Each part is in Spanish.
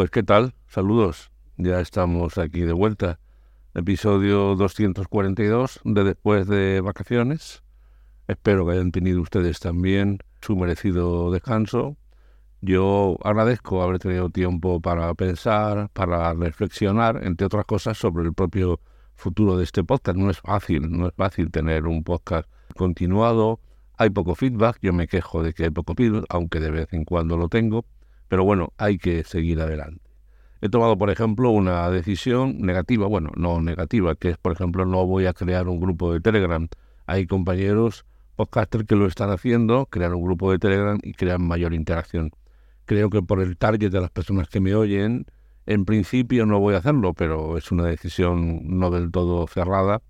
Pues qué tal, saludos. Ya estamos aquí de vuelta. Episodio 242 de después de vacaciones. Espero que hayan tenido ustedes también su merecido descanso. Yo agradezco haber tenido tiempo para pensar, para reflexionar, entre otras cosas, sobre el propio futuro de este podcast. No es fácil, no es fácil tener un podcast continuado. Hay poco feedback, yo me quejo de que hay poco feedback, aunque de vez en cuando lo tengo. Pero bueno, hay que seguir adelante. He tomado, por ejemplo, una decisión negativa, bueno, no negativa, que es, por ejemplo, no voy a crear un grupo de Telegram. Hay compañeros podcasters que lo están haciendo, crear un grupo de Telegram y crear mayor interacción. Creo que por el target de las personas que me oyen, en principio no voy a hacerlo, pero es una decisión no del todo cerrada,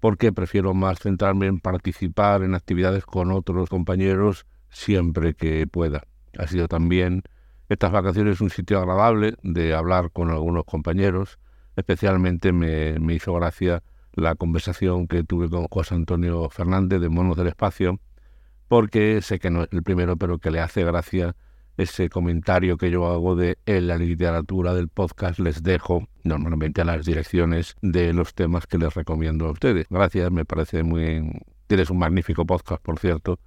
porque prefiero más centrarme en participar en actividades con otros compañeros siempre que pueda. Ha sido también estas vacaciones es un sitio agradable de hablar con algunos compañeros. Especialmente me, me hizo gracia la conversación que tuve con José Antonio Fernández de Monos del Espacio, porque sé que no es el primero, pero que le hace gracia ese comentario que yo hago de en la literatura del podcast les dejo normalmente a las direcciones de los temas que les recomiendo a ustedes. Gracias, me parece muy... Tienes un magnífico podcast, por cierto.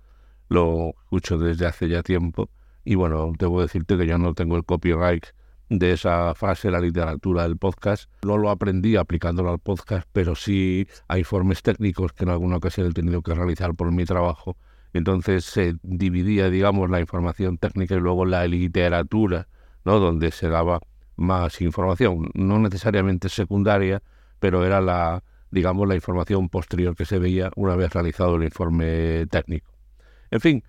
Lo escucho desde hace ya tiempo y bueno, debo decirte que yo no tengo el copyright de esa frase la literatura del podcast. No lo aprendí aplicándolo al podcast, pero sí a informes técnicos que en alguna ocasión he tenido que realizar por mi trabajo. Entonces se dividía, digamos, la información técnica y luego la literatura, ¿no? Donde se daba más información, no necesariamente secundaria, pero era la, digamos, la información posterior que se veía una vez realizado el informe técnico. En fin,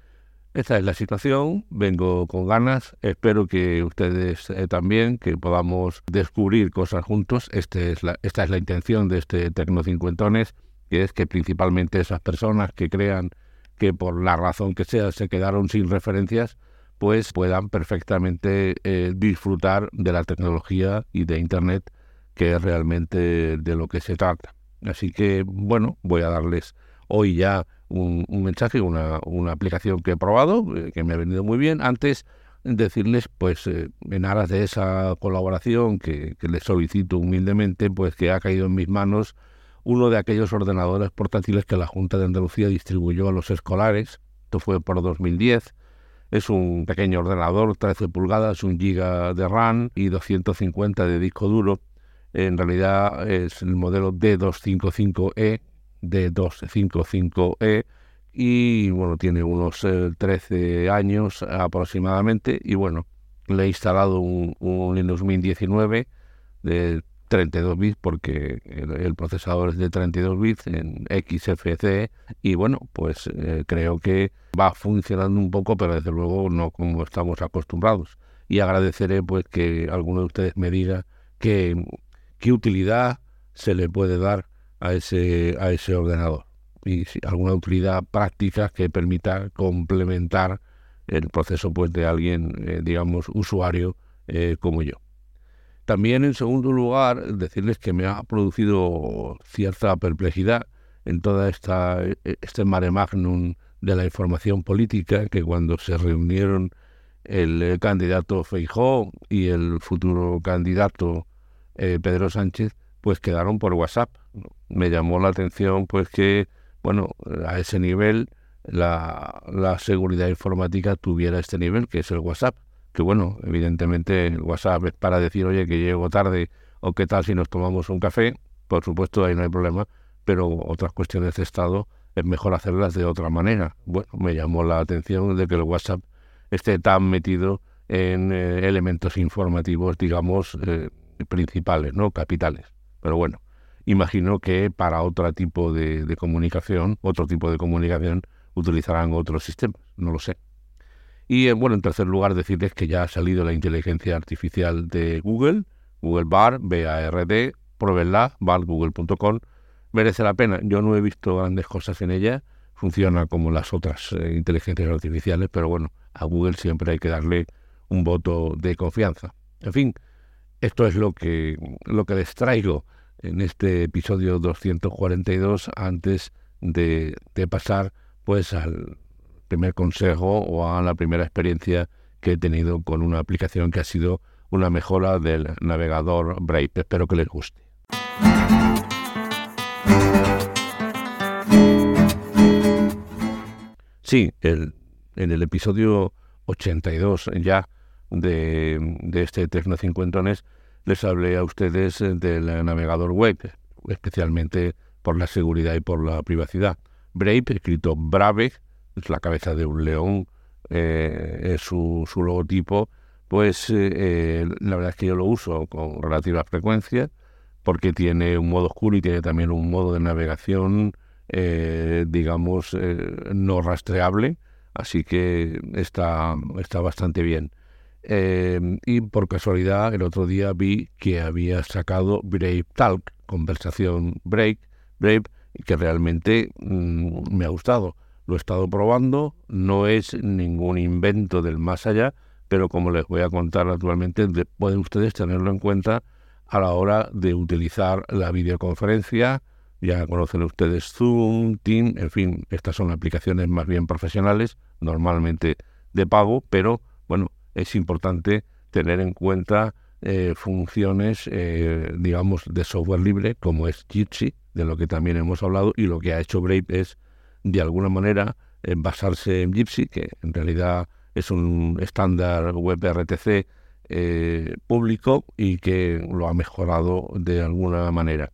esta es la situación, vengo con ganas, espero que ustedes eh, también, que podamos descubrir cosas juntos. Este es la, esta es la intención de este Tecno Cincuentones, que es que principalmente esas personas que crean que por la razón que sea se quedaron sin referencias, pues puedan perfectamente eh, disfrutar de la tecnología y de Internet, que es realmente de lo que se trata. Así que, bueno, voy a darles hoy ya un, mensaje, una, una, aplicación que he probado, eh, que me ha venido muy bien. Antes decirles, pues, eh, en aras de esa colaboración que, les solicito humildemente, pues que ha caído en mis manos uno de aquellos ordenadores portátiles que la Junta de Andalucía distribuyó a los escolares. Esto fue por 2010. Es un pequeño ordenador, 13 pulgadas, un giga de RAM y 250 de disco duro. En realidad es el modelo D255E, de 255E y bueno, tiene unos 13 eh, años aproximadamente y bueno, le he instalado un, Linux Mint 19 de 32 bits porque el, procesador es de 32 bits en XFCE y bueno, pues eh, creo que va funcionando un poco, pero desde luego no como estamos acostumbrados. Y agradeceré pues que alguno de ustedes me diga qué utilidad se le puede dar a ese, a ese ordenador y alguna utilidad práctica que permita complementar el proceso pues de alguien, eh, digamos, usuario eh, como yo. También, en segundo lugar, decirles que me ha producido cierta perplejidad en toda esta e, este mare magnum de la información política que cuando se reunieron el, candidato Feijó y el futuro candidato eh, Pedro Sánchez, pues quedaron por WhatsApp. Me llamó la atención pues que, bueno, a ese nivel la, la seguridad informática tuviera este nivel, que es el WhatsApp. Que bueno, evidentemente el WhatsApp es para decir, oye, que llego tarde o qué tal si nos tomamos un café. Por supuesto, ahí no hay problema, pero otras cuestiones de Estado es mejor hacerlas de otra manera. Bueno, me llamó la atención de que el WhatsApp esté tan metido en eh, elementos informativos, digamos, eh, principales, ¿no? Capitales. Pero bueno, imagino que para otro tipo de, comunicación, otro tipo de comunicación, utilizarán otros sistemas, no lo sé. Y eh, bueno, en tercer lugar, decirles que ya ha salido la inteligencia artificial de Google, Google Bar, B-A-R-D, pruébenla, bargoogle.com, merece la pena. Yo no he visto grandes cosas en ella, funciona como las otras eh, inteligencias artificiales, pero bueno, a Google siempre hay que darle un voto de confianza. En fin, esto es lo que, lo que les traigo en este episodio 242 antes de, pasar pues al primer consejo o a la primera experiencia que he tenido con una aplicación que ha sido una mejora del navegador Brave. Espero que les guste. Sí, el, en el episodio 82 ya de, de este Tecnocincuentones les hablé a ustedes del navegador web, especialmente por la seguridad y por la privacidad. Brave, escrito Brave, es la cabeza de un león, eh, es su, su, logotipo, pues eh, eh, la verdad es que yo lo uso con relativa frecuencia porque tiene un modo oscuro y tiene también un modo de navegación, digamos, no rastreable, así que está, está bastante bien. Y por casualidad el otro día vi que había sacado Brave Talk, conversación Brave, Brave que realmente mm, me ha gustado. Lo he estado probando, no es ningún invento del más allá, pero como les voy a contar actualmente, pueden ustedes tenerlo en cuenta a la hora de utilizar la videoconferencia. Ya conocen ustedes Zoom, Team, en fin, estas son aplicaciones más bien profesionales, normalmente de pago, pero bueno, es importante tener en cuenta eh, funciones, eh, digamos, de software libre, como es Jitsi, de lo que también hemos hablado, y lo que ha hecho Brave es, de alguna manera, eh, basarse en Gypsy, que en realidad es un estándar web RTC público y que lo ha mejorado de alguna manera.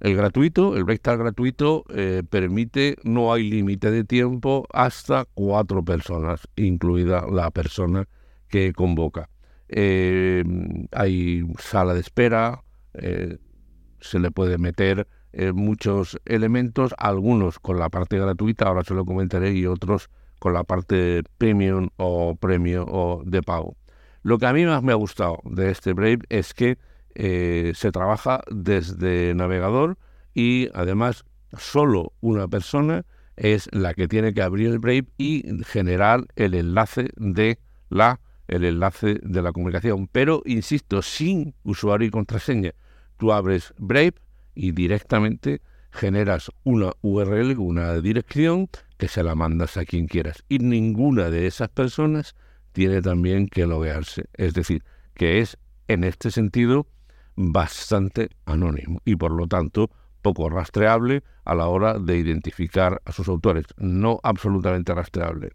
El gratuito, el Breaktal gratuito, permite, no hay límite de tiempo, hasta cuatro personas, incluida la persona que convoca. Eh, hay sala de espera, eh, se le puede meter eh, muchos elementos, algunos con la parte gratuita, ahora se lo comentaré, y otros con la parte premium o premio o de pago. Lo que a mí más me ha gustado de este Brave es que se trabaja desde navegador y además solo una persona es la que tiene que abrir el Brave y generar el enlace de la el enlace de la comunicación, pero insisto, sin usuario y contraseña. Tú abres Brave y directamente generas una URL, una dirección que se la mandas a quien quieras. Y ninguna de esas personas tiene también que loguearse. Es decir, que es en este sentido bastante anónimo y por lo tanto poco rastreable a la hora de identificar a sus autores. No absolutamente rastreable,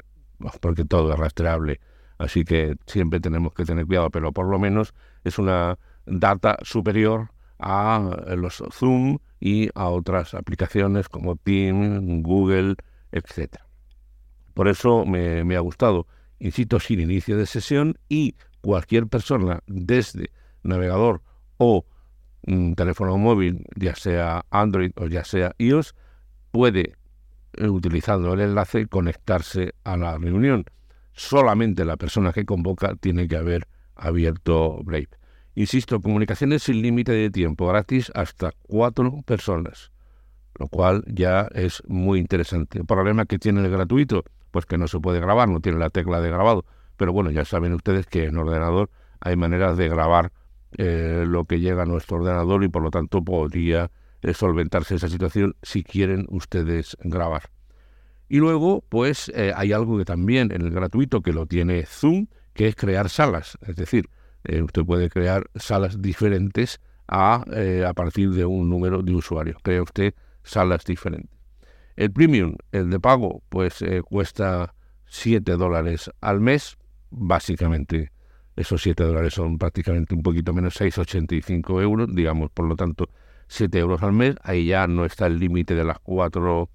porque todo es rastreable Así que siempre tenemos que tener cuidado, pero por lo menos es una data superior a los Zoom y a otras aplicaciones como Team, Google, etc. Por eso me, ha gustado. Insisto, sin inicio de sesión y cualquier persona desde navegador o un teléfono móvil, ya sea Android o ya sea iOS, puede, eh, utilizando el enlace, conectarse a la reunión solamente la persona que convoca tiene que haber abierto Brave. Insisto, comunicaciones sin límite de tiempo, gratis hasta cuatro personas, lo cual ya es muy interesante. El problema que tiene el gratuito, pues que no se puede grabar, no tiene la tecla de grabado. Pero bueno, ya saben ustedes que en ordenador hay maneras de grabar eh, lo que llega a nuestro ordenador y por lo tanto podría eh, solventarse esa situación si quieren ustedes grabar. Y luego, pues eh, hay algo que también en el gratuito que lo tiene Zoom, que es crear salas. Es decir, eh, usted puede crear salas diferentes a, eh, a partir de un número de usuarios. Crea usted salas diferentes. El premium, el de pago, pues cuesta 7 dólares al mes. Básicamente, esos 7 dólares son prácticamente un poquito menos 6,85 euros, digamos, por lo tanto, 7 euros al mes. Ahí ya no está el límite de las cuatro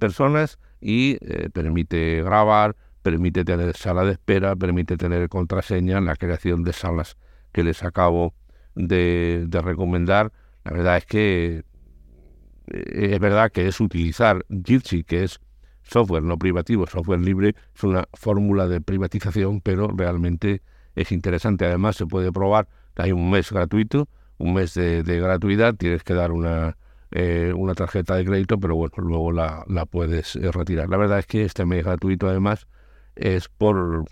personas y eh, permite grabar, permite tener sala de espera, permite tener contraseña, la creación de salas que les acabo de, recomendar. La verdad es que eh, es verdad que es utilizar Jitsi, que es software no privativo, software libre, es una fórmula de privatización, pero realmente es interesante. Además, se puede probar, hay un mes gratuito, un mes de gratuidad, tienes que dar una, eh, una tarjeta de crédito, pero bueno, luego la, la puedes eh, retirar. La verdad es que este mes gratuito además es por,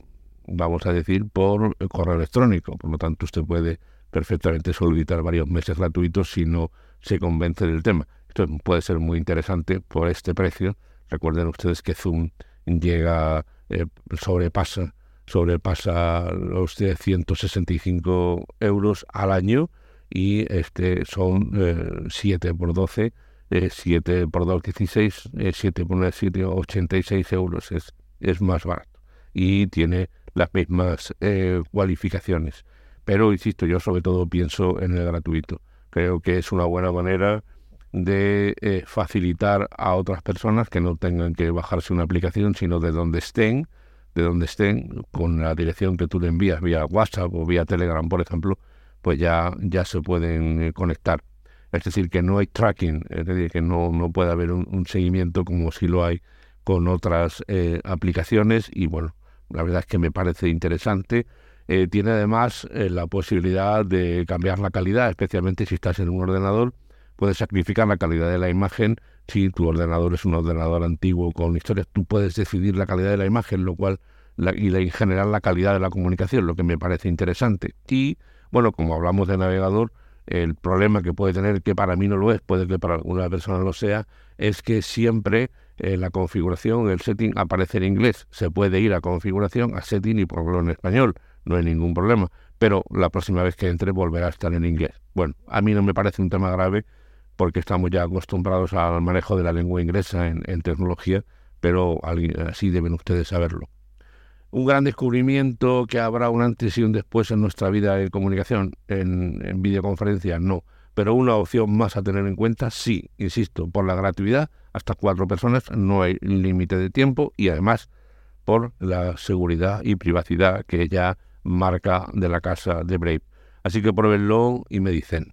vamos a decir, por correo electrónico, por lo tanto usted puede perfectamente solicitar varios meses gratuitos si no se convence del tema. Esto puede ser muy interesante por este precio. Recuerden ustedes que Zoom llega, eh, sobrepasa sobrepasa los 165 euros al año y este son 7 eh, por 12, 7 eh, por 2, 16, 7 por 1, 7, 86 euros es, es más barato y tiene las mismas eh, cualificaciones. Pero, insisto, yo sobre todo pienso en el gratuito. Creo que es una buena manera de facilitar a otras personas que no tengan que bajarse una aplicación, sino de donde estén, de donde estén, con la dirección que tú le envías vía WhatsApp o vía Telegram, por ejemplo, pues ya, ya se pueden eh, conectar. Es decir, que no hay tracking, es decir, que no, no puede haber un, seguimiento como si lo hay con otras eh, aplicaciones y bueno, la verdad es que me parece interesante. Eh, tiene además la posibilidad de cambiar la calidad, especialmente si estás en un ordenador, puedes sacrificar la calidad de la imagen. Si tu ordenador es un ordenador antiguo con historias, tú puedes decidir la calidad de la imagen, lo cual y en general la calidad de la comunicación, lo que me parece interesante. Y bueno, como hablamos de navegador, el problema que puede tener, que para mí no lo es, puede que para alguna persona lo sea, es que siempre en la configuración, el setting aparece en inglés. Se puede ir a configuración, a setting y ponerlo en español, no hay ningún problema. Pero la próxima vez que entre volverá a estar en inglés. Bueno, a mí no me parece un tema grave porque estamos ya acostumbrados al manejo de la lengua inglesa en, en tecnología, pero así deben ustedes saberlo un gran descubrimiento que habrá un antes y un después en nuestra vida de comunicación, en, en videoconferencia, no. Pero una opción más a tener en cuenta, sí, insisto, por la gratuidad, hasta cuatro personas, no hay límite de tiempo y además por la seguridad y privacidad que ya marca de la casa de Brave. Así que pruébenlo y me dicen.